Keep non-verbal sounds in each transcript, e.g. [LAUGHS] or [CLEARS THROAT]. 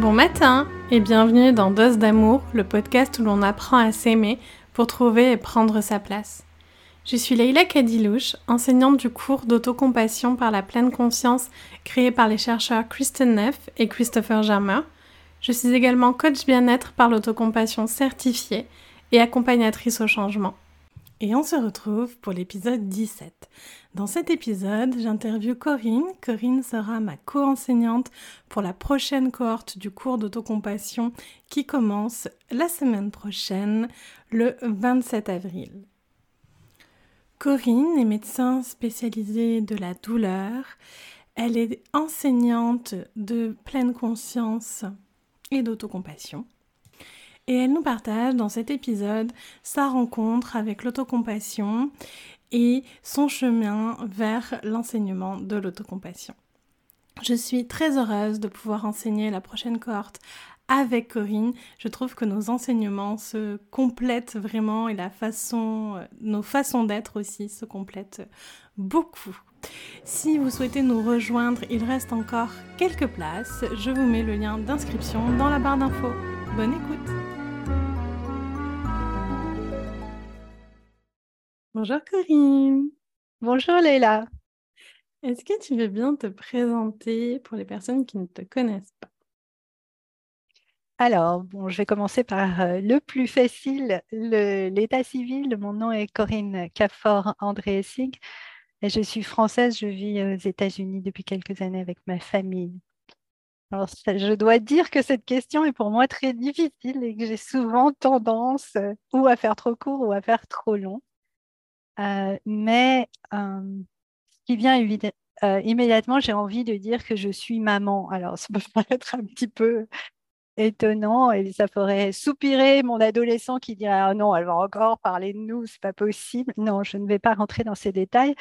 Bon matin et bienvenue dans Dose d'amour, le podcast où l'on apprend à s'aimer pour trouver et prendre sa place. Je suis Leila Kadilouche, enseignante du cours d'autocompassion par la pleine conscience créé par les chercheurs Kristen Neff et Christopher Germer. Je suis également coach bien-être par l'autocompassion certifiée et accompagnatrice au changement. Et on se retrouve pour l'épisode 17. Dans cet épisode, j'interviewe Corinne. Corinne sera ma co-enseignante pour la prochaine cohorte du cours d'autocompassion qui commence la semaine prochaine, le 27 avril. Corinne est médecin spécialisée de la douleur. Elle est enseignante de pleine conscience et d'autocompassion. Et elle nous partage dans cet épisode sa rencontre avec l'autocompassion et son chemin vers l'enseignement de l'autocompassion. Je suis très heureuse de pouvoir enseigner la prochaine cohorte avec Corinne. Je trouve que nos enseignements se complètent vraiment et nos façons d'être aussi se complètent beaucoup. Si vous souhaitez nous rejoindre, il reste encore quelques places. Je vous mets le lien d'inscription dans la barre d'infos. Bonne écoute Bonjour Corinne. Bonjour Leila. Est-ce que tu veux bien te présenter pour les personnes qui ne te connaissent pas? Alors, bon, je vais commencer par euh, le plus facile, l'état civil. Mon nom est Corinne Cafor André Sig et je suis française. Je vis aux États-Unis depuis quelques années avec ma famille. Alors, je dois dire que cette question est pour moi très difficile et que j'ai souvent tendance euh, ou à faire trop court ou à faire trop long. Euh, mais euh, ce qui vient euh, immédiatement, j'ai envie de dire que je suis maman. Alors, [LAUGHS] ça peut paraître un petit peu étonnant et ça ferait soupirer mon adolescent qui dirait ah non, elle va encore parler de nous, c'est pas possible. Non, je ne vais pas rentrer dans ces détails,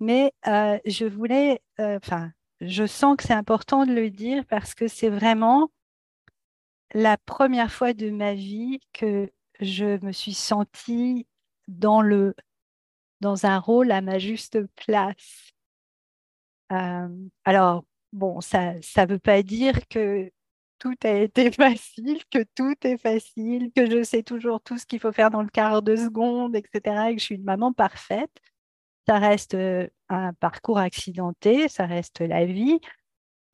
mais je voulais, enfin, je sens que c'est important de le dire parce que c'est vraiment la première fois de ma vie que je me suis sentie dans le dans un rôle à ma juste place. Euh, alors, bon, ça ne veut pas dire que tout a été [LAUGHS] facile, que tout est facile, que je sais toujours tout ce qu'il faut faire dans le quart de seconde, etc., et que je suis une maman parfaite. Ça reste euh, un parcours accidenté, ça reste la vie,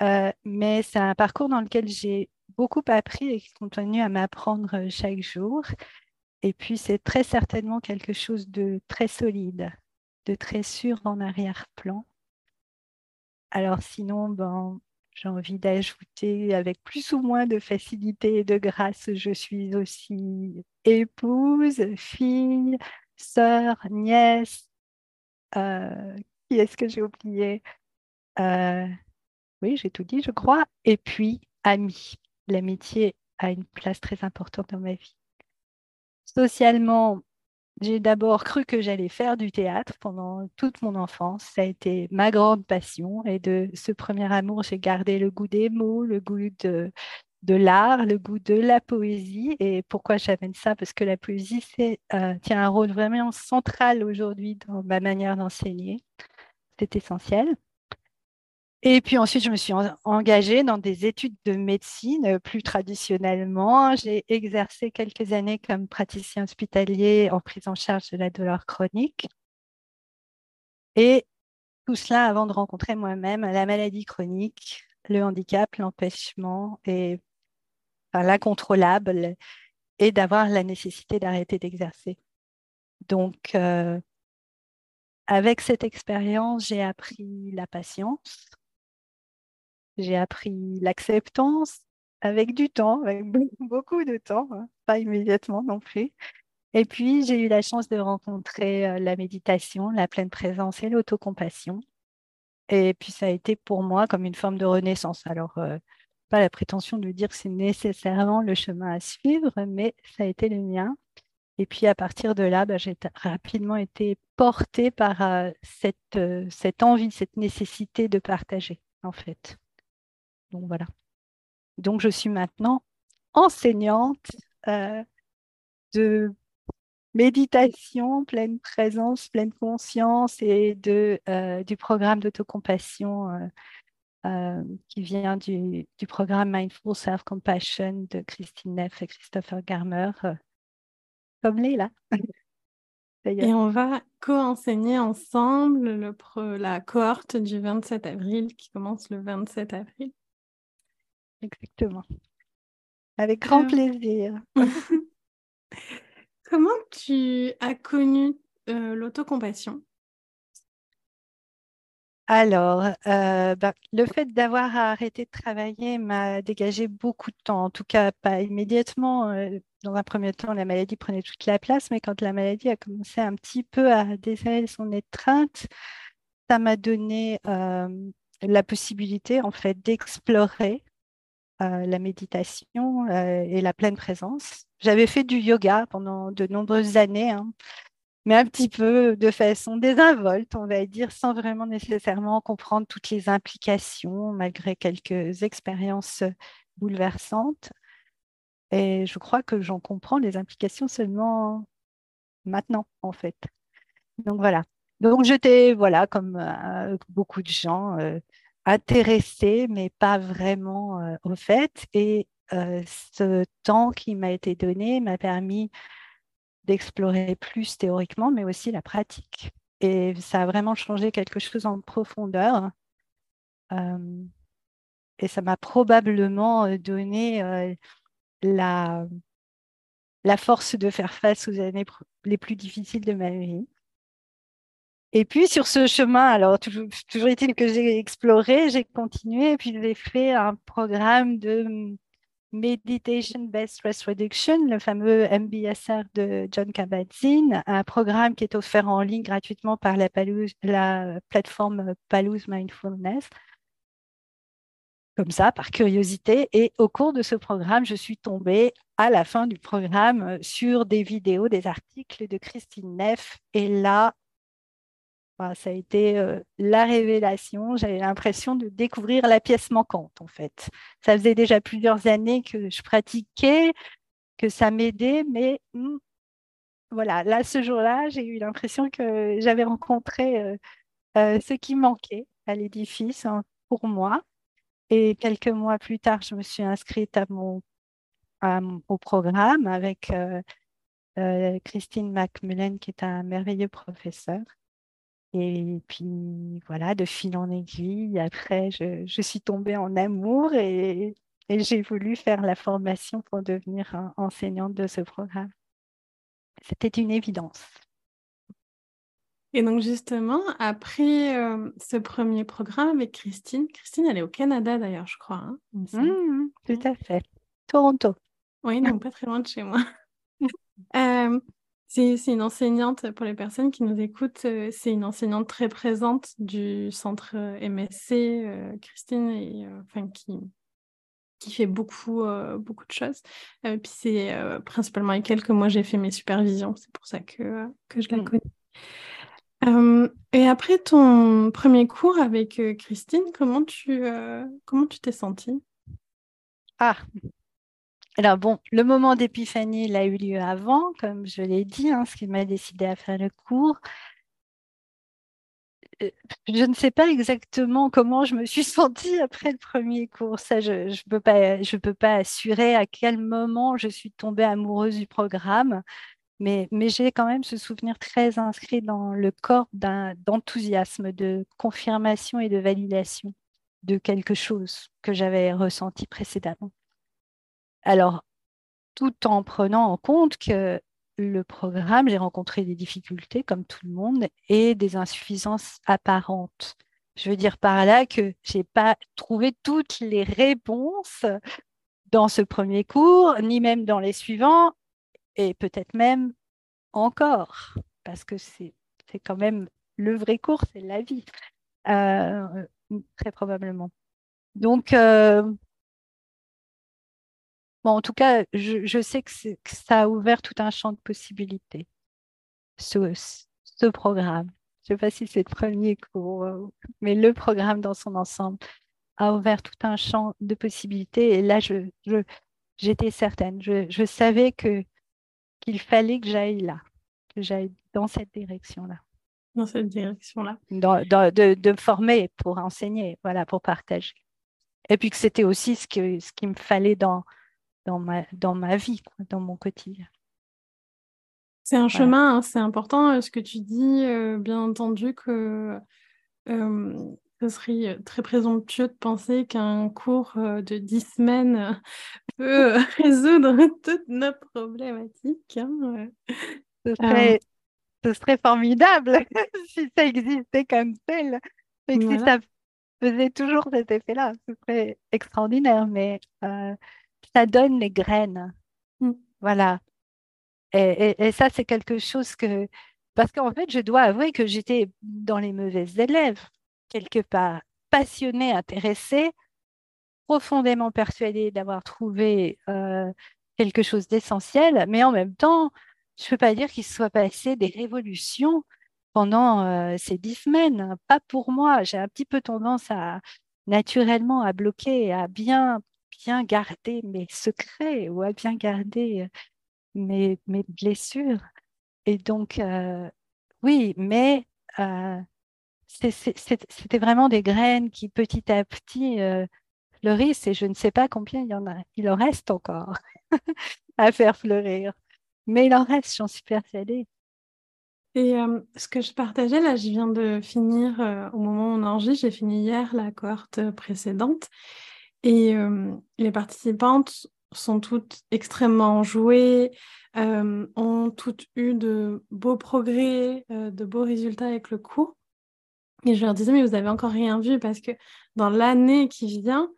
euh, mais c'est un parcours dans lequel j'ai beaucoup appris et qui continue à m'apprendre chaque jour. Et puis, c'est très certainement quelque chose de très solide, de très sûr en arrière-plan. Alors sinon, ben, j'ai envie d'ajouter avec plus ou moins de facilité et de grâce, je suis aussi épouse, fille, sœur, nièce. Euh, qui est-ce que j'ai oublié? Euh, Oui, j'ai tout dit, je crois. Et puis, amie. L'amitié a une place très importante dans ma vie. Socialement, j'ai d'abord cru que j'allais faire du théâtre pendant toute mon enfance. Ça a été ma grande passion. Et de ce premier amour, j'ai gardé le goût des mots, le goût de, l'art, le goût de la poésie. Et pourquoi j'amène ça? Parce que la poésie euh, tient un rôle vraiment central aujourd'hui dans ma manière d'enseigner. C'est essentiel. Et puis ensuite, je me suis engagée dans des études de médecine euh, plus traditionnellement. J'ai exercé quelques années comme praticien hospitalier en prise en charge de la douleur chronique. Et tout cela avant de rencontrer moi-même la maladie chronique, le handicap, l'empêchement et l'incontrôlable et d'avoir la nécessité d'arrêter d'exercer. Donc, euh, avec cette expérience, j'ai appris la patience, j'ai appris l'acceptance avec du temps, avec [LAUGHS] beaucoup de temps, hein, pas immédiatement non plus. Et puis, j'ai eu la chance de rencontrer euh, la méditation, la pleine présence et l'autocompassion. Et puis, ça a été pour moi comme une forme de renaissance. Alors, euh, pas la prétention de dire que c'est nécessairement le chemin à suivre, mais ça a été le mien. Et puis, à partir de là, bah, j'ai rapidement été portée par euh, cette, cette envie, cette nécessité de partager, en fait. Donc voilà. Donc je suis maintenant enseignante euh, de méditation, pleine présence, pleine conscience et de, euh, du programme d'autocompassion euh, qui vient du, programme Mindful Self-Compassion de Christine Neff et Christopher Garmer, comme là. [LAUGHS] Et on va co-enseigner ensemble le la cohorte du 27 avril qui commence le 27 avril. Exactement. Avec grand euh. plaisir. [LAUGHS] Comment tu as connu l'autocompassion? Alors, euh, bah, le fait d'avoir arrêté de travailler m'a dégagé beaucoup de temps, en tout cas pas immédiatement. Euh, dans un premier temps, la maladie prenait toute la place, mais quand la maladie a commencé un petit peu à desserrer son étreinte, ça m'a donné euh, la possibilité en fait d'explorer la méditation et la pleine présence. J'avais fait du yoga pendant de nombreuses années. Hein mais un petit peu de façon désinvolte, on va dire, sans vraiment nécessairement comprendre toutes les implications, malgré quelques expériences bouleversantes. Et je crois que j'en comprends les implications seulement maintenant, en fait. Donc voilà. Donc j'étais, voilà, comme euh, beaucoup de gens, euh, intéressée, mais pas vraiment euh, au fait. Et ce temps qui m'a été donné m'a permis d'explorer plus théoriquement, mais aussi la pratique. Et ça a vraiment changé quelque chose en profondeur. Euh, et ça m'a probablement euh, donné euh, la, la force de faire face aux années les plus difficiles de ma vie. Et puis sur ce chemin, alors toujours, est-il que j'ai exploré, j'ai continué, et puis j'ai fait un programme de Meditation Based Stress Reduction, le fameux MBSR de John Kabat-Zinn, un programme qui est offert en ligne gratuitement par la, la plateforme Palouse Mindfulness. Comme ça, par curiosité. Et au cours de ce programme, je suis tombée à la fin du programme sur des vidéos, des articles de Christine Neff. Et là, ça a été euh, la révélation. J'avais l'impression de découvrir la pièce manquante, en fait. Ça faisait déjà plusieurs années que je pratiquais, que ça m'aidait, mais hmm, voilà, là, ce jour-là, j'ai eu l'impression que j'avais rencontré euh, euh, ce qui manquait à l'édifice hein, pour moi. Et quelques mois plus tard, je me suis inscrite au programme avec Christine Macmillan, qui est un merveilleux professeur. Et puis voilà, de fil en aiguille, après, je, suis tombée en amour et, j'ai voulu faire la formation pour devenir enseignante de ce programme. C'était une évidence. Et donc justement, après euh, ce premier programme avec Christine, Christine, elle est au Canada d'ailleurs, je crois. Hein, mmh, tout à fait. Toronto. Oui, donc pas très loin de chez moi. [LAUGHS] euh, c'est une enseignante, pour les personnes qui nous écoutent, euh, c'est une enseignante très présente du centre euh, MSC, euh, Christine, et, enfin, qui, qui fait beaucoup, beaucoup de choses. puis c'est principalement avec elle que moi j'ai fait mes supervisions, c'est pour ça que, que je la mmh. connais. et après ton premier cours avec Christine, comment tu comment tu t'es sentie? Ah, alors bon, le moment d'épiphanie, il a eu lieu avant, comme je l'ai dit, hein, ce qui m'a décidé à faire le cours. Euh, je ne sais pas exactement comment je me suis [LAUGHS] sentie après le premier cours. Ça, je ne peux, pas, assurer à quel moment je suis tombée amoureuse du programme, mais j'ai quand même ce souvenir très inscrit dans le corps d'enthousiasme, de confirmation et de validation de quelque chose que j'avais ressenti précédemment. Alors, tout en prenant en compte que le programme, j'ai rencontré des difficultés comme tout le monde et des insuffisances apparentes. Je veux dire par là que je n'ai pas trouvé toutes les réponses dans ce premier cours, ni même dans les suivants, et peut-être même encore, parce que c'est quand même le vrai cours, c'est la vie, euh, très probablement. Donc, euh, en tout cas, je, sais que, ça a ouvert tout un champ de possibilités, ce, programme. Je ne sais pas si c'est le premier cours, euh, mais le programme dans son ensemble a ouvert tout un champ de possibilités. Et là, j'étais certaine, je, savais que qu'il fallait que j'aille là, que j'aille dans cette direction-là. dans cette direction-là. de, de, me former pour enseigner, voilà, pour partager. Et puis que c'était aussi ce, que, ce qu'il me fallait dans, dans, ma, dans ma vie, dans mon quotidien. C'est un chemin, hein, c'est important euh, ce que tu dis, euh, bien entendu que euh, ce serait très présomptueux de penser qu'un cours de dix semaines [LAUGHS] peut [LAUGHS] résoudre [LAUGHS] toute notre problématique. Hein, ce, serait, ce, serait, formidable si ça existait comme tel. Et si ça faisait toujours cet effet-là, ce serait extraordinaire, mais ça donne les graines. Mmh. Voilà. Et, ça, c'est quelque chose que... Parce qu'en fait, je dois avouer que j'étais dans les mauvaises élèves, quelque part, passionnée, intéressée, profondément persuadée d'avoir trouvé euh, quelque chose d'essentiel, mais en même temps, je ne peux pas dire qu'il soit passé des révolutions pendant euh, ces dix semaines. Pas pour moi. J'ai un petit peu tendance à naturellement à bloquer, à bien bien garder mes secrets ou à bien garder mes, mes blessures. Et donc, euh, oui, mais euh, c'était vraiment des graines qui petit à petit euh, fleurissent et je ne sais pas combien il y en a. Il en reste encore [LAUGHS] à faire fleurir. Mais il en reste, j'en suis persuadée. Et ce que je partageais, là, je viens de finir, au moment où on enregistre, j'ai fini hier la cohorte précédente. Et les participantes sont toutes extrêmement jouées, euh, ont toutes eu de beaux progrès, euh, de beaux résultats avec le cours. Et je leur disais, mais vous n'avez encore rien vu parce que dans l'année qui vient,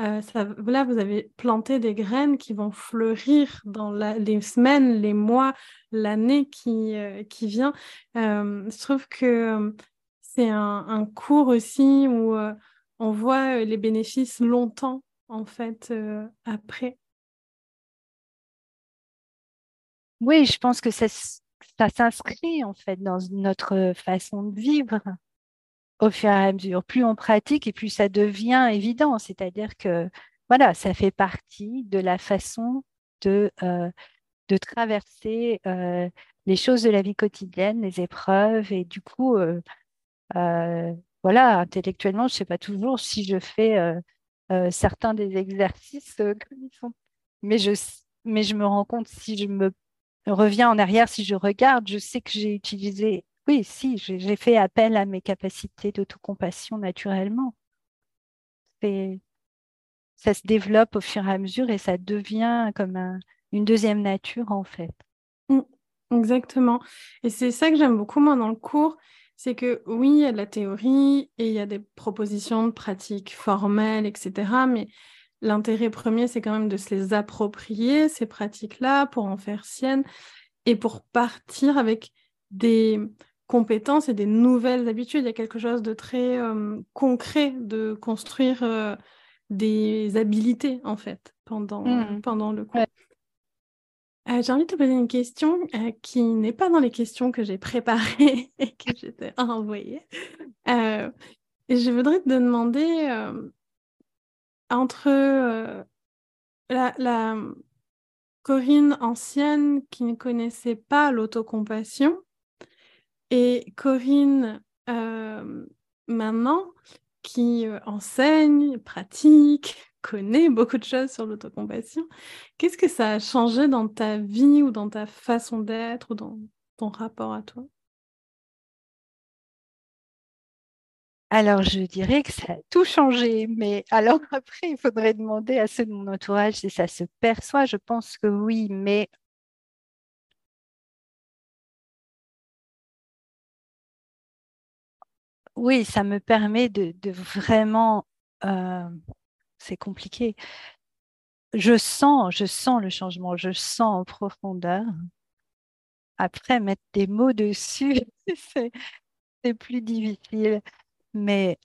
euh, là, vous avez planté des graines qui vont fleurir dans les semaines, les mois, l'année qui, qui vient. je trouve que c'est un, cours aussi où on voit les bénéfices longtemps, en fait, après. Oui, je pense que ça, ça s'inscrit, en fait, dans notre façon de vivre au fur et à mesure. Plus on pratique et plus ça devient évident. C'est-à-dire que, voilà, ça fait partie de la façon de, de traverser les choses de la vie quotidienne, les épreuves. Et du coup, voilà, intellectuellement, je ne sais pas toujours si je fais euh, euh, certains des exercices euh, comme ils. Mais je, mais je me rends compte, si je me reviens en arrière, si je regarde, je sais que j'ai utilisé, oui, si, j'ai fait appel à mes capacités d'autocompassion naturellement. Ça se développe au fur et à mesure et ça devient comme une deuxième nature en fait. Mmh, exactement. Et c'est ça que j'aime beaucoup moi dans le cours, c'est que oui, il y a de la théorie et il y a des propositions de pratiques formelles, etc. Mais l'intérêt premier, c'est quand même de se les approprier, ces pratiques-là, pour en faire siennes et pour partir avec des compétences et des nouvelles habitudes. Il y a quelque chose de très euh, concret de construire euh, des habilités, en fait, pendant, mmh. pendant le cours. Euh, j'ai envie de te poser une question euh, qui n'est pas dans les questions que j'ai préparées [LAUGHS] et que j'étais envoyée. Euh, et je voudrais te demander entre la, la, Corinne ancienne qui ne connaissait pas l'autocompassion et Corinne maintenant qui enseigne, pratique, connais beaucoup de choses sur l'autocompassion. Qu'est-ce que ça a changé dans ta vie ou dans ta façon d'être ou dans ton rapport à toi? Alors, je dirais que ça a tout changé, mais alors [LAUGHS] après, il faudrait demander à ceux de mon entourage si ça se perçoit. Je pense que oui, mais oui, ça me permet de, vraiment euh, c'est compliqué. Je sens, je sens le changement, je sens en profondeur. Après, mettre des mots dessus, [LAUGHS] c'est plus difficile. Mais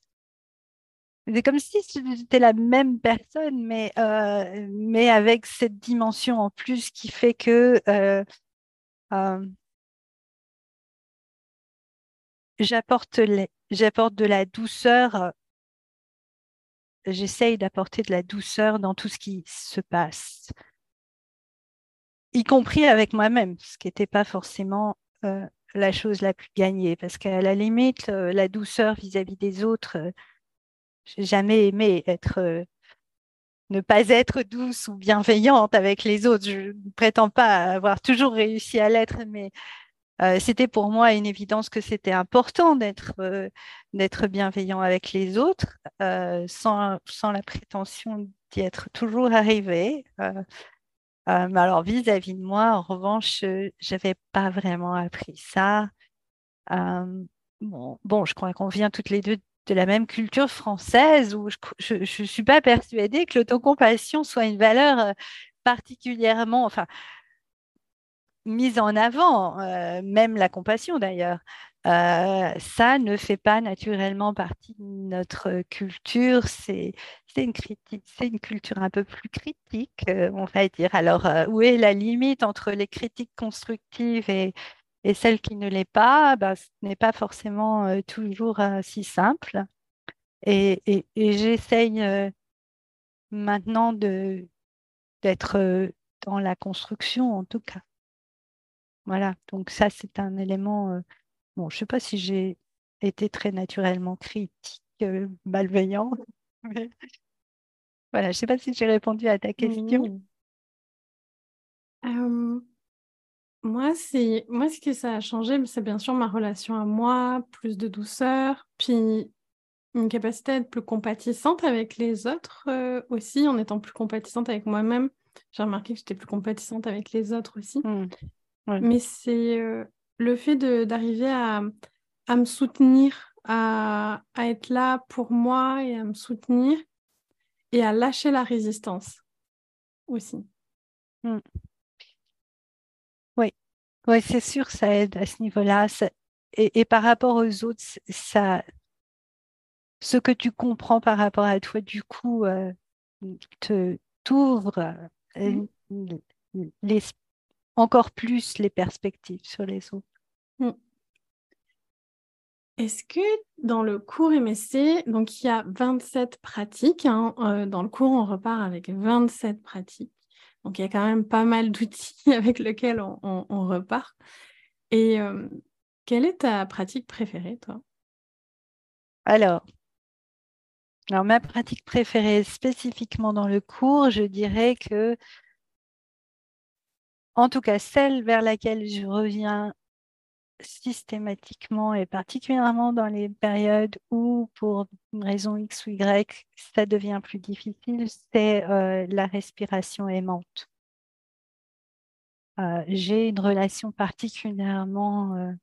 c'est comme si c'était la même personne, mais, euh, mais avec cette dimension en plus qui fait que euh, euh, j'apporte de la douceur j'essaye d'apporter de la douceur dans tout ce qui se passe, y compris avec moi-même, ce qui n'était pas forcément euh, la chose la plus gagnée parce qu'à la limite, la douceur vis-à-vis des autres, j'ai jamais aimé être ne pas être douce ou bienveillante avec les autres. Je ne prétends pas avoir toujours réussi à l'être, mais euh, c'était pour moi une évidence que c'était important d'être euh, d'être bienveillant avec les autres, euh, sans, sans, la prétention d'y être toujours arrivé. mais alors vis-à-vis de moi, en revanche, je n'avais pas vraiment appris ça. bon, bon, je crois qu'on vient toutes les deux de la même culture française où je ne suis pas persuadée que l'autocompassion soit une valeur particulièrement, mise en avant, euh, même la compassion d'ailleurs. Euh, ça ne fait pas naturellement partie de notre culture. C'est une une culture un peu plus critique, on va dire. Alors, où est la limite entre les critiques constructives et, et celle qui ne l'est pas, bah, ce n'est pas forcément euh, toujours euh, si simple. Et, j'essaye euh, maintenant d'être dans la construction, en tout cas. Voilà, donc ça, c'est un élément. bon, je ne sais pas si j'ai été très naturellement critique, malveillant. [LAUGHS] voilà, je ne sais pas si j'ai répondu à ta question. Moi, c'est moi ce que ça a changé, c'est bien sûr ma relation à moi, plus de douceur, puis une capacité à être plus compatissante avec les autres euh, aussi, en étant plus compatissante avec moi-même. J'ai remarqué que j'étais plus compatissante avec les autres aussi. Mais c'est euh, le fait d'arriver à, à me soutenir, à, à être là pour moi et à me soutenir et à lâcher la résistance aussi. Mmh. Oui, c'est sûr, ça aide à ce niveau-là. Et, par rapport aux autres, ça, ce que tu comprends par rapport à toi, du coup, euh, te t'ouvre euh, mmh. Encore plus les perspectives sur les autres. Mmh. Est-ce que dans le cours MSC, donc il y a 27 pratiques, hein, euh, dans le cours on repart avec 27 pratiques. Donc il y a quand même pas mal d'outils [LAUGHS] avec lesquels on, repart. Et euh, quelle est ta pratique préférée, toi? Alors, alors, ma pratique préférée spécifiquement dans le cours, je dirais que, en tout cas, celle vers laquelle je reviens systématiquement et particulièrement dans les périodes où, pour une raison X ou Y, ça devient plus difficile, c'est euh, la respiration aimante. Euh, j'ai une relation particulièrement euh,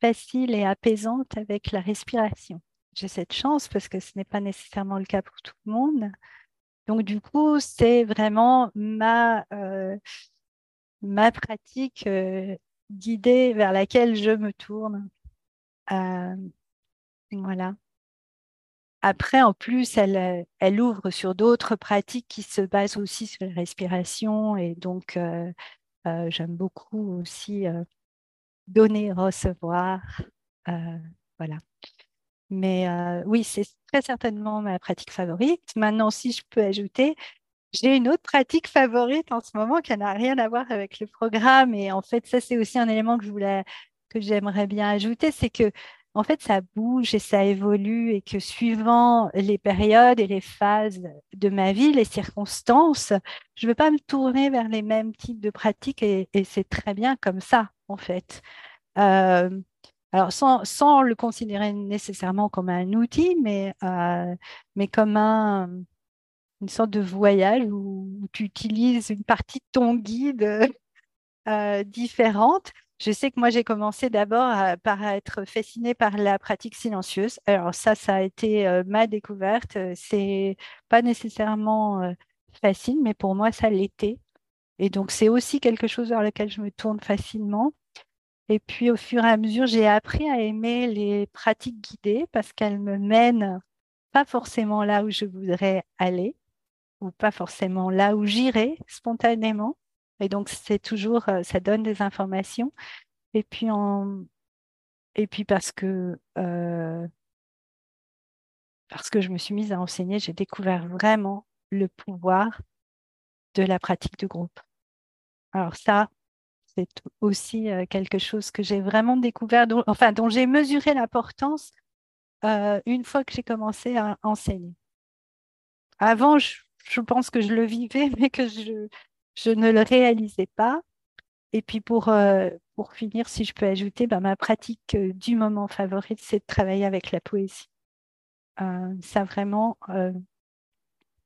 facile et apaisante avec la respiration. J'ai cette chance parce que ce n'est pas nécessairement le cas pour tout le monde. Donc, du coup, c'est vraiment ma, ma pratique guidée vers laquelle je me tourne. Euh, voilà. Après, en plus, elle, elle ouvre sur d'autres pratiques qui se basent aussi sur la respiration. Et donc, euh, euh, j'aime beaucoup aussi donner, recevoir. voilà. Mais oui, c'est très certainement ma pratique favorite. Maintenant, si je peux ajouter, j'ai une autre pratique favorite en ce moment qui n'a rien à voir avec le programme. Et en fait, ça, c'est aussi un élément que je voulais, que j'aimerais bien ajouter, c'est que en fait, ça bouge et ça évolue et que suivant les périodes et les phases de ma vie, les circonstances, je ne veux pas me tourner vers les mêmes types de pratiques et, c'est très bien comme ça, en fait. Euh, alors, sans, sans, le considérer nécessairement comme un outil, mais, euh, mais comme un, une sorte de voyage où, tu utilises une partie de ton guide euh, différente. Je sais que moi, j'ai commencé d'abord par être fascinée par la pratique silencieuse. Alors ça, ça a été euh, ma découverte. C'est pas nécessairement euh, facile, mais pour moi, ça l'était. Et donc, c'est aussi quelque chose vers lequel je me tourne facilement. Et puis, au fur et à mesure, j'ai appris à aimer les pratiques guidées parce qu'elles me mènent pas forcément là où je voudrais aller, ou pas forcément là où j'irai spontanément. Et donc, c'est toujours, euh, ça donne des informations. Et puis, et puis parce que, euh, parce que je me suis mise à enseigner, j'ai découvert vraiment le pouvoir de la pratique de groupe. Alors ça, c'est aussi quelque chose que j'ai vraiment découvert, enfin dont j'ai mesuré l'importance une fois que j'ai commencé à enseigner. Avant, je, pense que je le vivais, [LAUGHS] mais que je, je ne le réalisais pas. Et puis pour, pour finir, si je peux ajouter, ben, ma pratique du moment favorite, c'est de travailler avec la poésie. ça vraiment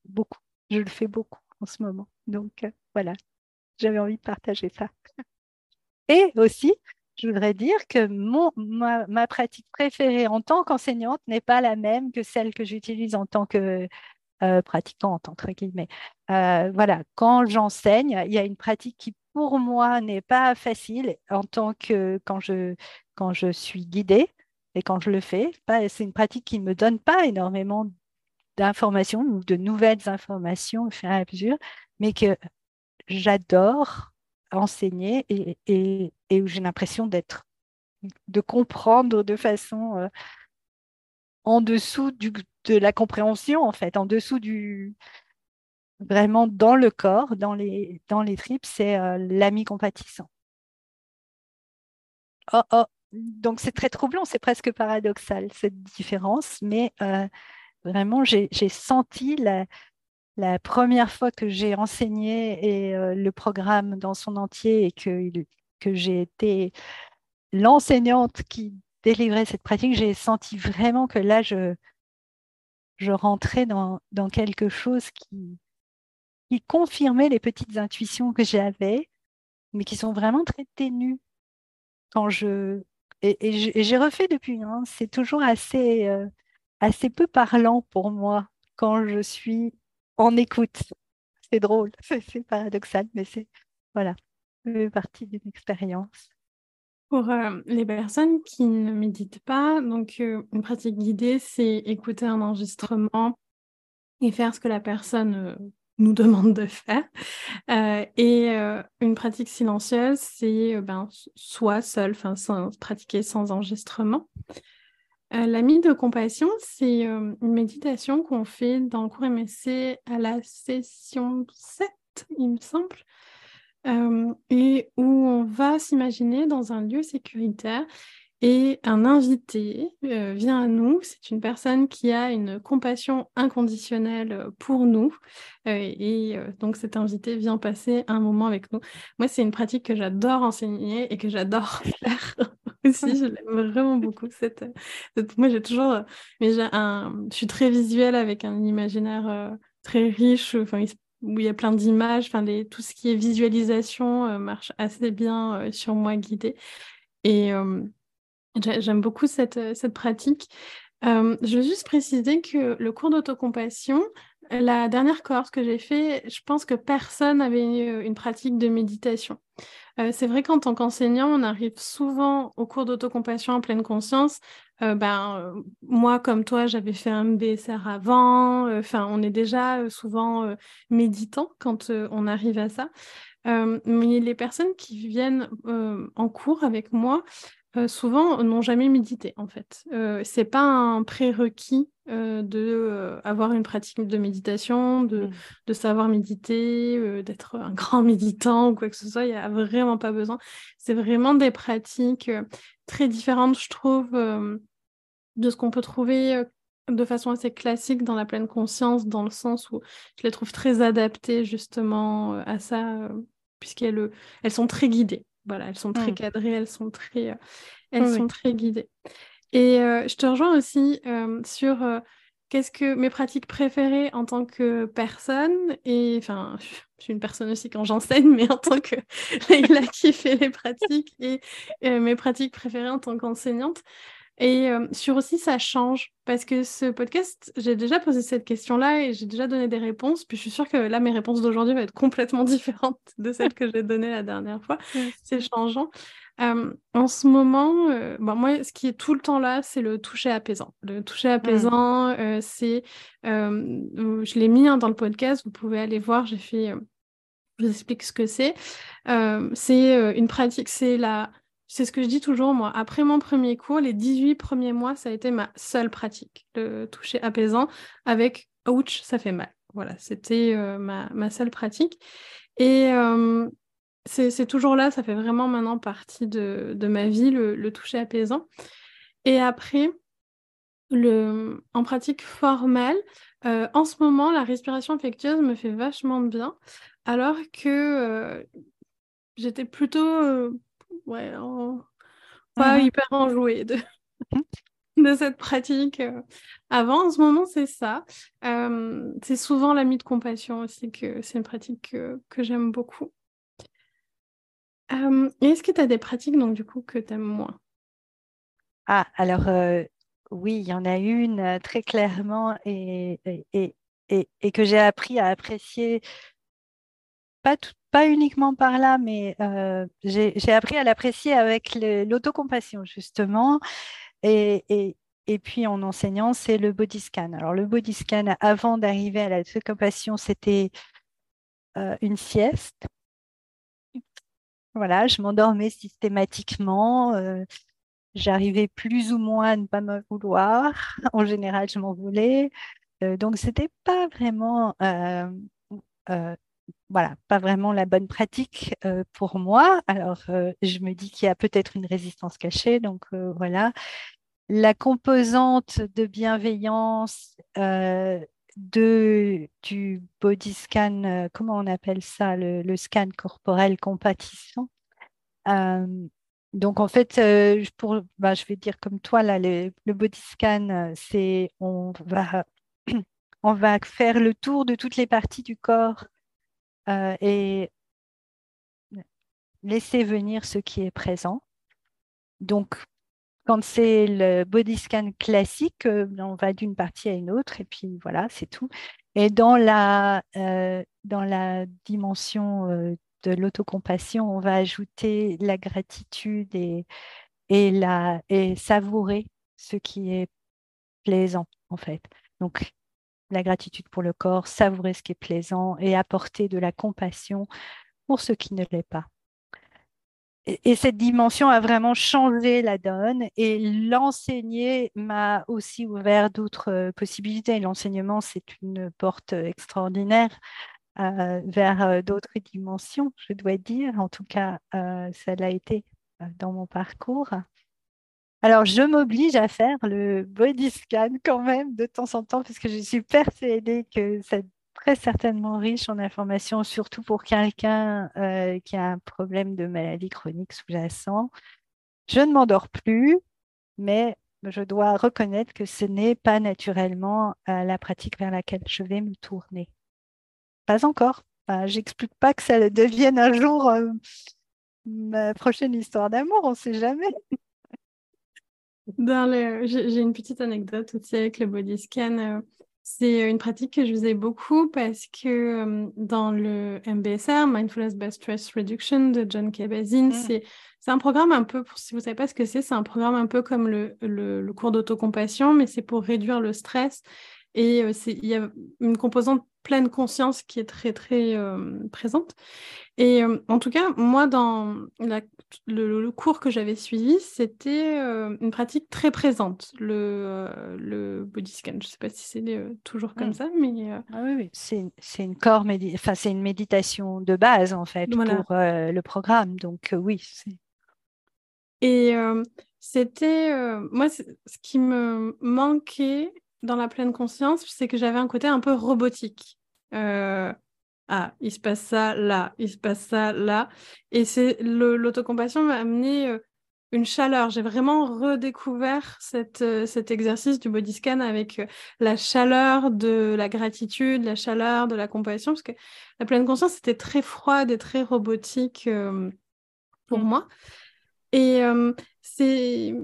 beaucoup. Je le fais beaucoup en ce moment. Donc voilà, j'avais envie de partager ça. [LAUGHS] Et aussi, je voudrais dire que mon, ma, pratique préférée en tant qu'enseignante n'est pas la même que celle que j'utilise en tant que euh, pratiquante, entre guillemets. Euh, voilà, quand j'enseigne, il y a une pratique qui, pour moi, n'est pas facile en tant que quand je, quand je suis guidée et quand je le fais. C'est une pratique qui ne me donne pas énormément d'informations ou de nouvelles informations au fur et à mesure, mais que j'adore enseigner et, où j'ai l'impression d'être, de comprendre de façon euh, en dessous du, de la compréhension, en fait, en dessous du, vraiment dans le corps, dans les, dans les tripes, c'est euh, l'ami compatissant. Oh, oh. Donc c'est très troublant, c'est presque paradoxal cette différence, mais euh, vraiment j'ai senti la, la première fois que j'ai enseigné et, euh, le programme dans son entier et que, que j'ai été l'enseignante qui délivrait cette pratique, j'ai senti vraiment que là, je, je rentrais dans, quelque chose qui, confirmait les petites intuitions que j'avais, mais qui sont vraiment très ténues. Quand je, et, j'ai refait depuis, hein, c'est toujours assez, euh, assez peu parlant pour moi quand je suis en écoute. C'est drôle, [LAUGHS] c'est paradoxal, mais c'est voilà, partie d'une expérience. Pour euh, les personnes qui ne méditent pas, donc euh, une pratique guidée, c'est écouter un enregistrement et faire ce que la personne euh, nous [LAUGHS] demande de faire. et une pratique silencieuse, c'est ben, soit seul, enfin pratiquer sans enregistrement. L'ami de compassion, c'est une méditation qu'on fait dans le cours MSC à la session 7, il me semble. Euh, et où on va s'imaginer dans un lieu sécuritaire et un invité euh, vient à nous. C'est une personne qui a une compassion inconditionnelle pour nous. Euh, et donc cet invité vient passer un moment avec nous. Moi, c'est une pratique que j'adore enseigner et que j'adore [LAUGHS] faire [LAUGHS] aussi. Je l'aime vraiment beaucoup. Cette, Moi, j'ai toujours... Mais j'ai un... Je suis très visuelle avec un imaginaire très riche. Où il y a plein d'images, enfin tout ce qui est visualisation euh, marche assez bien euh, sur moi guidée. Et euh, j'aime beaucoup cette, cette pratique. je veux juste préciser que le cours d'autocompassion, la dernière cohorte que j'ai fait, je pense que personne n'avait une pratique de méditation. c'est vrai qu'en tant qu'enseignant, on arrive souvent au cours d'autocompassion en pleine conscience euh, ben, euh, moi, comme toi, j'avais fait un BSR avant. Euh, enfin, on est déjà souvent méditant quand on arrive à ça. mais les personnes qui viennent en cours avec moi, souvent n'ont jamais médité en fait. c'est pas un prérequis de avoir une pratique de méditation, de, mmh. de savoir méditer, d'être un grand [LAUGHS] méditant ou quoi que ce soit. Il n'y a vraiment pas besoin. C'est vraiment des pratiques très différentes, je trouve, de ce qu'on peut trouver euh, de façon assez classique dans la pleine conscience, dans le sens où je les trouve très adaptées justement euh, à ça, euh, puisqu'elles elles sont très guidées. Voilà, elles sont très mmh. cadrées, elles sont très, elles sont très guidées. Et je te rejoins aussi sur qu'est-ce que mes pratiques préférées en tant que personne et enfin je suis une personne aussi quand j'enseigne [LAUGHS] mais en tant que Leïla qui fait les pratiques et mes pratiques préférées en tant qu'enseignante et euh, sur aussi, ça change parce que ce podcast, j'ai déjà posé cette question-là et j'ai déjà donné des réponses. Puis je suis sûre que là, mes réponses d'aujourd'hui vont être complètement [LAUGHS] différentes de celles que j'ai données la dernière fois. C'est changeant. Euh, en ce moment, euh, moi, ce qui est tout le temps là, c'est le toucher apaisant. Le toucher apaisant, c'est, je l'ai mis hein, dans le podcast, vous pouvez aller voir, j'ai fait, je vous explique ce que c'est. c'est une pratique, c'est la c'est ce que je dis toujours, moi. Après mon premier cours, les 18 premiers mois, ça a été ma seule pratique, le toucher apaisant avec ouch, ça fait mal. Voilà, c'était euh, ma, seule pratique. Et euh, c'est toujours là, ça fait vraiment maintenant partie de, ma vie, le, toucher apaisant. Et après, le, en pratique formelle, euh, en ce moment, la respiration affectueuse me fait vachement bien, alors que j'étais plutôt euh, ouais, pas mmh hyper enjouée de, [LAUGHS] de cette pratique. Avant, en ce moment, c'est ça. c'est souvent l'ami de compassion aussi, que c'est une pratique que j'aime beaucoup est-ce que tu as des pratiques, donc du coup, que tu aimes moins? Ah, alors oui, il y en a une très clairement et, et, et, et que j'ai appris à apprécier, pas, pas uniquement par là, mais j'ai appris à l'apprécier avec l'autocompassion, justement. Et, et, puis en enseignant, c'est le body scan. Alors le body scan, avant d'arriver à la compassion, c'était une sieste voilà, je m'endormais systématiquement. Euh, j'arrivais plus ou moins à ne pas me vouloir. En général, je m'en voulais. Euh, donc, c'était pas vraiment, euh, voilà, pas vraiment la bonne pratique pour moi. Alors, je me dis qu'il y a peut-être une résistance cachée. Donc, voilà. La composante de bienveillance de, du body scan, euh, comment on appelle ça, le, scan corporel compatissant. Euh, donc en fait, euh, pour, bah, je vais dire comme toi, là, le, body scan, c'est on va, [CLEARS THROAT] on va faire le tour de toutes les parties du corps et laisser venir ce qui est présent. Donc, quand c'est le body scan classique, euh, on va d'une partie à une autre et puis voilà, c'est tout. Et dans la, euh, dans la dimension euh, de l'autocompassion, on va ajouter la gratitude et, et, la, et savourer ce qui est plaisant, en fait. Donc, la gratitude pour le corps, savourer ce qui est plaisant et apporter de la compassion pour ce qui ne l'est pas et cette dimension a vraiment changé la donne et l'enseigner m'a aussi ouvert d'autres euh, possibilités. L'enseignement, c'est une porte extraordinaire euh, vers euh, d'autres dimensions, je dois dire. En tout cas, ça l'a été dans mon parcours. Alors, je m'oblige à faire le body scan quand même de temps en temps, parce que je suis persuadée que cette très certainement riche en informations, surtout pour quelqu'un euh, qui a un problème de maladie chronique sous-jacent. Je ne m'endors plus, mais je dois reconnaître que ce n'est pas naturellement euh, la pratique vers laquelle je vais me tourner. Pas encore. J'explique pas que ça devienne un jour euh, ma prochaine histoire d'amour, on ne sait jamais. J'ai une petite anecdote aussi avec le body scan. C'est une pratique que je faisais beaucoup parce que euh, dans le MBSR, Mindfulness Based Stress Reduction de John Kabat-Zinn, mmh. c'est un programme un peu, si vous ne savez pas ce que c'est, c'est un programme un peu comme le, le, cours d'autocompassion, mais c'est pour réduire le stress. Et euh, il y a une composante pleine conscience qui est très, très euh, présente. Et euh, en tout cas, moi, dans le, cours que j'avais suivi, c'était euh, une pratique très présente, le, le body scan. Je ne sais pas si c'est toujours comme mmh. ça, mais... Ah oui, oui. c'est une, corps enfin, c'est une méditation de base, en fait, pour le programme. Donc oui, c'est... Et c'était... moi, ce qui me manquait dans la pleine conscience, c'est que j'avais un côté un peu robotique ah, il se passe ça là, il se passe ça là. Et c'est l'autocompassion m'a amené euh, une chaleur. J'ai vraiment redécouvert cette, euh, cet exercice du body scan avec euh, la chaleur de la gratitude, la chaleur de la compassion, parce que la pleine conscience était très froide et très robotique pour mmh. moi. Et c'est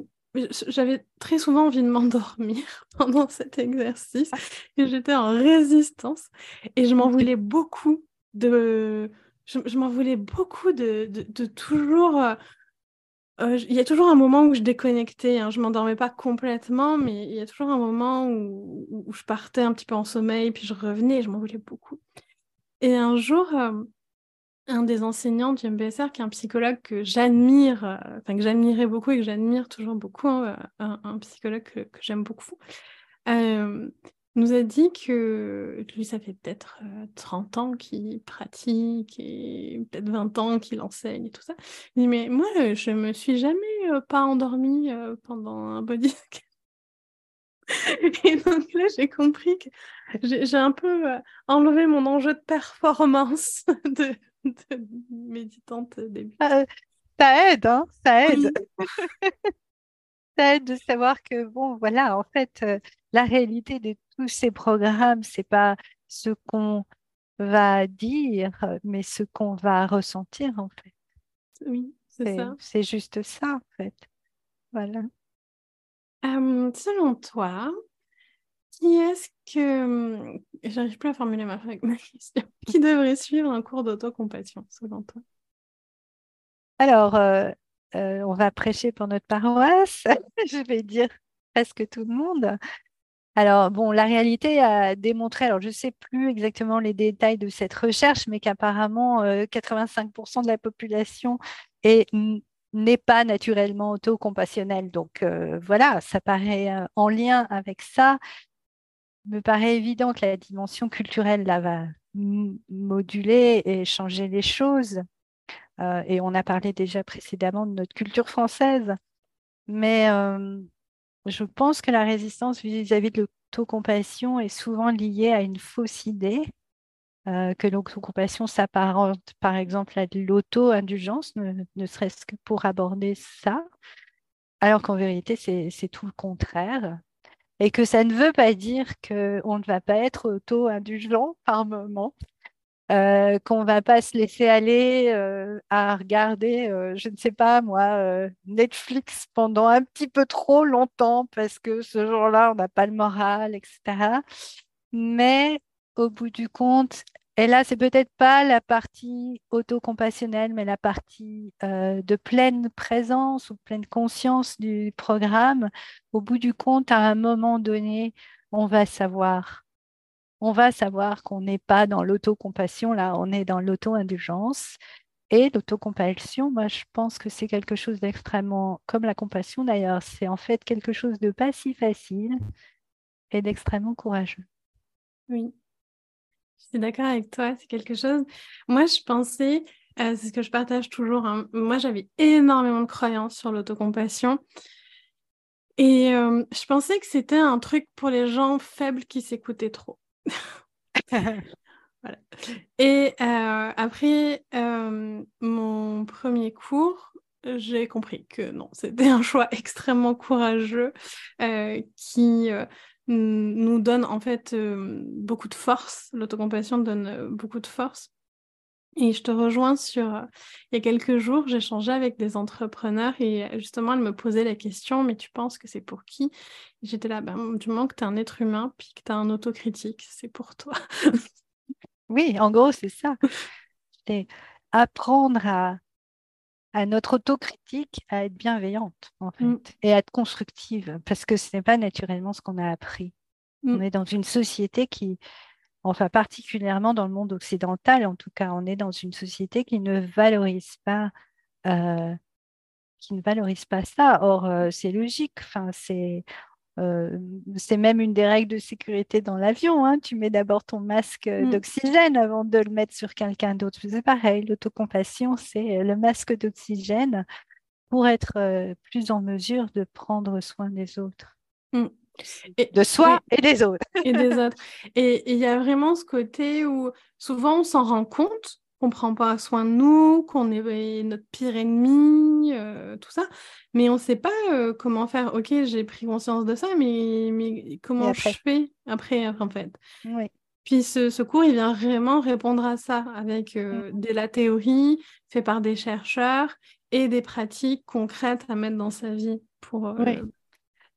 j'avais très souvent envie de m'endormir [LAUGHS] pendant cet exercice ah. et j'étais en résistance et je m'en voulais beaucoup de je, m'en voulais beaucoup de, de, toujours euh, euh, il y a toujours un moment où je déconnectais hein. je m'endormais pas complètement mais il y a toujours un moment où, où, je partais un petit peu en sommeil puis je revenais et je m'en voulais beaucoup et un jour euh, un des enseignants du MBSR, qui est un psychologue que j'admire, euh, enfin que j'admirais beaucoup et que j'admire toujours beaucoup, hein, euh, un, psychologue que, j'aime beaucoup, euh, nous a dit que lui, ça fait peut-être 30 ans qu'il pratique et peut-être 20 ans qu'il enseigne et tout ça. Il dit, mais moi, je me suis jamais pas endormie pendant un body [LAUGHS] Et donc là, j'ai compris que j'ai un peu enlevé mon enjeu de performance [LAUGHS] de, [LAUGHS] méditante début. Ah, ça aide, hein ça aide. [LAUGHS] ça aide de savoir que, bon, voilà, en fait, la réalité de tous ces programmes, c'est pas ce qu'on va dire, mais ce qu'on va ressentir, en fait. Oui, c'est ça. C'est juste ça, en fait. Voilà. selon toi, qui est-ce que. J'arrive plus à formuler [LAUGHS] ma, question. Qui devrait suivre un cours d'autocompassion, selon toi? Alors, euh, euh, on va prêcher pour notre paroisse. [LAUGHS] Je vais dire presque tout le monde. Alors, bon, la réalité a démontré, alors je ne sais plus exactement les détails de cette recherche, mais qu'apparemment 85% euh, de la population n'est pas naturellement autocompassionnelle. Donc voilà, ça paraît en lien avec ça me paraît évident que la dimension culturelle là va moduler et changer les choses. Euh, et on a parlé déjà précédemment de notre culture française. Mais euh, je pense que la résistance vis-à-vis de l'autocompassion est souvent liée à une fausse idée, euh, que l'autocompassion s'apparente par exemple à de l'auto-indulgence, ne, ne serait-ce que pour aborder ça, alors qu'en vérité, c'est tout le contraire et que ça ne veut pas dire qu'on ne va pas être auto-indulgent par moment, euh, qu'on ne va pas se laisser aller euh, à regarder, euh, je ne sais pas moi, Netflix pendant un petit peu trop longtemps parce que ce jour-là, on n'a pas le moral, etc. Mais au bout du compte, et là, c'est peut-être pas la partie autocompassionnelle, mais la partie euh, de pleine présence ou pleine conscience du programme. Au bout du compte, à un moment donné, on va savoir. On va savoir qu'on n'est pas dans l'autocompassion, là, on est dans l'auto-indulgence. Et l'autocompassion, moi, je pense que c'est quelque chose d'extrêmement, comme la compassion d'ailleurs, c'est en fait quelque chose de pas si facile et d'extrêmement courageux. Oui, je suis d'accord avec toi, c'est quelque chose. Moi, je pensais, euh, c'est ce que je partage toujours, hein. moi j'avais énormément de croyances sur l'autocompassion. Et euh, je pensais que c'était un truc pour les gens faibles qui s'écoutaient trop. [LAUGHS] Et euh, après mon premier cours, j'ai compris que non, c'était un choix extrêmement courageux qui nous donne en fait euh, beaucoup de force. L'autocompassion donne euh, beaucoup de force. Et je te rejoins sur, euh, il y a quelques jours, j'échangeais avec des entrepreneurs et justement, elles me posaient la question, mais tu penses que c'est pour qui? J'étais là, ben, du moment que tu es un être humain, puis que tu as un autocritique, c'est pour toi. oui, en gros, c'est ça. [LAUGHS] C'est apprendre à, à notre autocritique à être bienveillante en fait mm. et à être constructive parce que ce n'est pas naturellement ce qu'on a appris. Mm. On est dans une société qui, enfin particulièrement dans le monde occidental en tout cas, on est dans une société qui ne valorise pas, euh, qui ne valorise pas ça. Or euh, c'est logique. Enfin c'est euh, c'est même une des règles de sécurité dans l'avion. Hein. Tu mets d'abord ton masque mm. d'oxygène avant de le mettre sur quelqu'un d'autre. C'est pareil, l'autocompassion, c'est euh, le masque d'oxygène pour être euh, plus en mesure de prendre soin des autres. Mm. Et, de soi et des autres. et des [LAUGHS] autres. Et il y a vraiment ce côté où souvent on s'en rend compte qu'on prend pas soin de nous, qu'on est notre pire ennemi, euh, tout ça. Mais on ne sait pas euh, comment faire. Ok, j'ai pris conscience de ça, mais, mais comment je fais après, en fait? Oui. Puis ce, cours, il vient vraiment répondre à ça avec euh, mm. de la théorie faite par des chercheurs et des pratiques concrètes à mettre dans sa vie pour. Oui.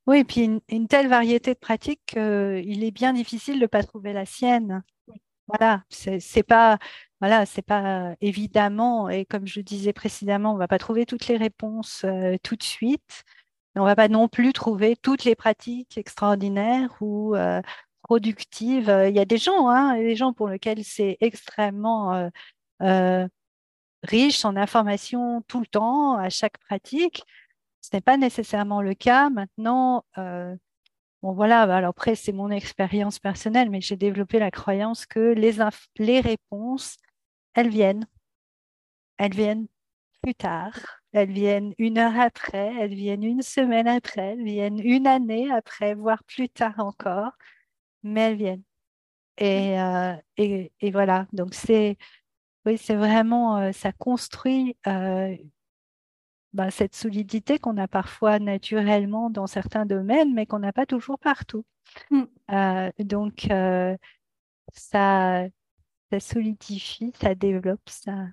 Oui, et puis une, une, telle variété de pratiques qu'il est bien difficile de ne pas trouver la sienne. Voilà, c'est pas voilà, c'est pas évidemment, et comme je disais précédemment, on va pas trouver toutes les réponses euh, tout de suite. On va pas non plus trouver toutes les pratiques extraordinaires ou euh, productives. Il y a des gens, hein, des gens pour lesquels c'est extrêmement euh, riche en informations tout le temps, à chaque pratique. Ce n'est pas nécessairement le cas. Maintenant, bon, voilà, bah, alors après, c'est mon expérience personnelle, mais j'ai développé la croyance que les réponses, elles viennent. Elles viennent plus tard, elles viennent une heure après, elles viennent une semaine après, elles viennent une année après, voire plus tard encore, mais elles viennent. Et, euh, et, et voilà, donc c'est oui, c'est vraiment, euh, ça construit euh, bah, cette solidité qu'on a parfois naturellement dans certains domaines, mais qu'on n'a pas toujours partout. Mm. Euh, donc, ça, ça solidifie, ça développe, ça.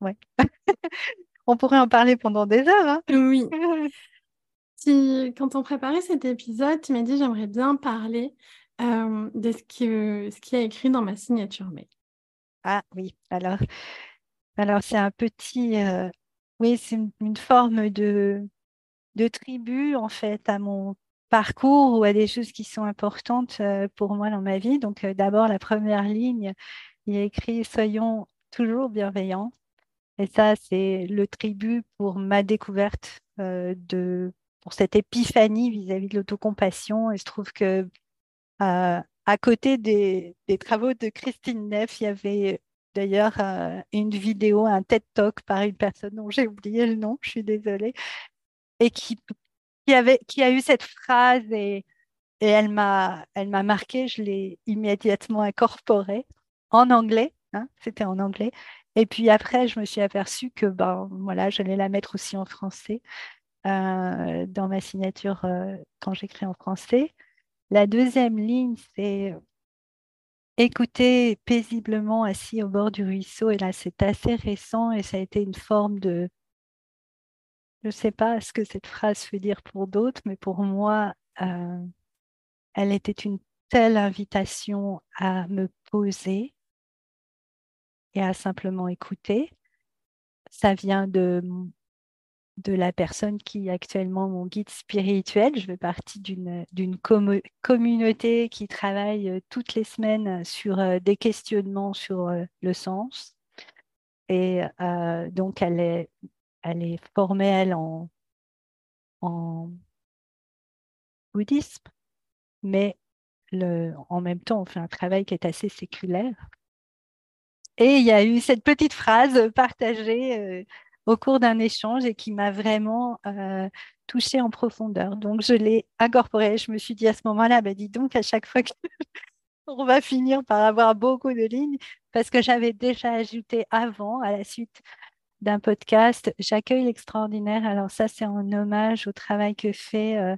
Ouais. [LAUGHS] on pourrait en parler pendant des heures. Hein. oui. [LAUGHS] quand on préparait cet épisode, tu m'as dit j'aimerais bien parler de ce qui, ce qui est écrit dans ma signature mail. Ah oui, alors, alors c'est un petit, oui, c'est une, forme de, de tribu en fait à mon parcours ou à des choses qui sont importantes pour moi dans ma vie. Donc d'abord, la première ligne, il y a écrit Soyons toujours bienveillants. Et ça, c'est le tribut pour ma découverte de, pour cette épiphanie vis-à-vis de l'autocompassion. Et je trouve que à côté des, travaux de Christine Neff, il y avait d'ailleurs euh, une vidéo, un TED Talk par une personne dont j'ai oublié le nom, je suis désolée, et qui, qui, avait, qui a eu cette phrase et, et elle m'a elle m'a marqué, je l'ai immédiatement incorporée en anglais, hein, c'était en anglais. Et puis après, je me suis aperçue que ben, voilà, j'allais la mettre aussi en français euh, dans ma signature euh, quand j'écris en français. La deuxième ligne, c'est écouter paisiblement assis au bord du ruisseau. Et là, c'est assez récent et ça a été une forme de... Je ne sais pas ce que cette phrase veut dire pour d'autres, mais pour moi, euh, elle était une telle invitation à me poser et à simplement écouter. Ça vient de de la personne qui est actuellement mon guide spirituel. Je fais partie d'une communauté qui travaille euh, toutes les semaines sur euh, des questionnements sur le sens. Et donc, elle est, elle est formée, elle, en, bouddhisme, mais en même temps, on fait un travail qui est assez séculaire. Et il y a eu cette petite phrase partagée au cours d'un échange et qui m'a vraiment euh, touchée en profondeur. Donc, je l'ai incorporé. Je me suis dit à ce moment-là, bah, dis donc, à chaque fois qu'on [LAUGHS] va finir par avoir beaucoup de lignes, parce que j'avais déjà ajouté avant, à la suite d'un podcast, J'accueille l'extraordinaire. Alors ça, c'est en hommage au travail que fait euh,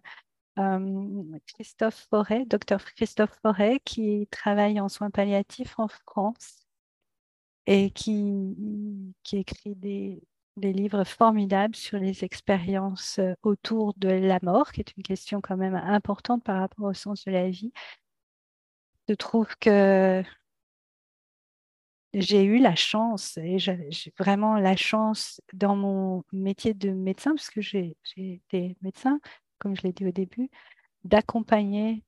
euh, Christophe Forêt, docteur Christophe Forêt, qui travaille en soins palliatifs en France et qui, écrit des, des livres formidables sur les expériences euh, autour de la mort, qui est une question quand même importante par rapport au sens de la vie. Je trouve que j'ai eu la chance, et j'ai vraiment la chance dans mon métier de médecin, parce que j'ai été médecin, comme je l'ai dit au début, d'accompagner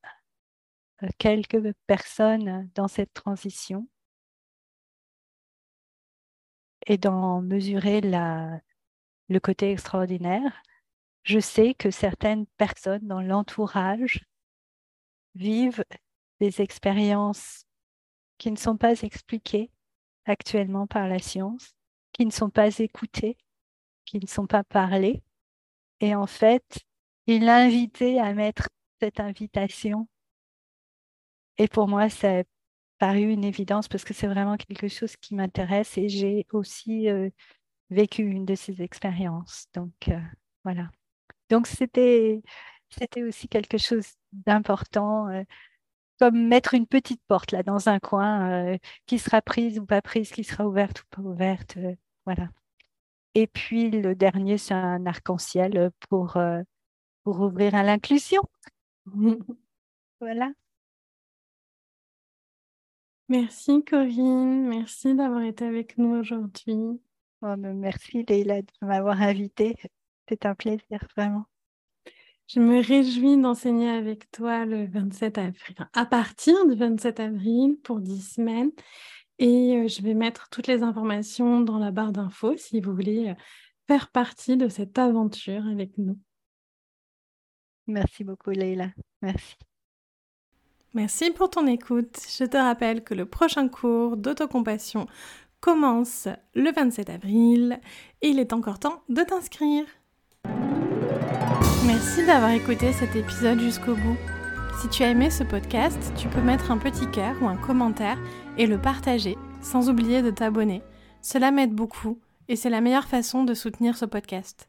euh, quelques personnes dans cette transition. Et d'en mesurer le côté extraordinaire, je sais que certaines personnes dans l'entourage vivent des expériences qui ne sont pas expliquées actuellement par la science, qui ne sont pas écoutées, qui ne sont pas parlées. Et en fait, il l'a invité à mettre cette invitation. Et pour moi, c'est paru une évidence parce que c'est vraiment quelque chose qui m'intéresse et j'ai aussi euh, vécu une de ces expériences. Donc euh, voilà. Donc c'était c'était aussi quelque chose d'important, euh, comme mettre une petite porte là dans un coin qui sera prise ou pas prise, qui sera ouverte ou pas ouverte. voilà. Et puis le dernier, c'est un arc-en-ciel pour, pour ouvrir à l'inclusion. [LAUGHS] voilà. Merci Corinne, merci d'avoir été avec nous aujourd'hui. Oh, merci Leïla de m'avoir invitée. C'est un plaisir, vraiment. Je me réjouis d'enseigner avec toi le 27 avril, à partir du 27 avril pour 10 semaines. Et euh, je vais mettre toutes les informations dans la barre d'infos si vous voulez euh, faire partie de cette aventure avec nous. Merci beaucoup, Leïla. Merci. Merci pour ton écoute. Je te rappelle que le prochain cours d'autocompassion commence le 27 avril et il est encore temps de t'inscrire. Merci d'avoir écouté cet épisode jusqu'au bout. Si tu as aimé ce podcast, tu peux mettre un petit cœur ou un commentaire et le partager, sans oublier de t'abonner. Cela m'aide beaucoup et c'est la meilleure façon de soutenir ce podcast.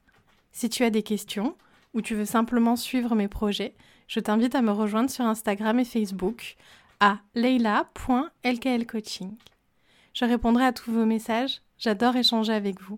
Si tu as des questions ou tu veux simplement suivre mes projets, je t'invite à me rejoindre sur Instagram et Facebook à leila.lklcoaching. Je répondrai à tous vos messages, j'adore échanger avec vous.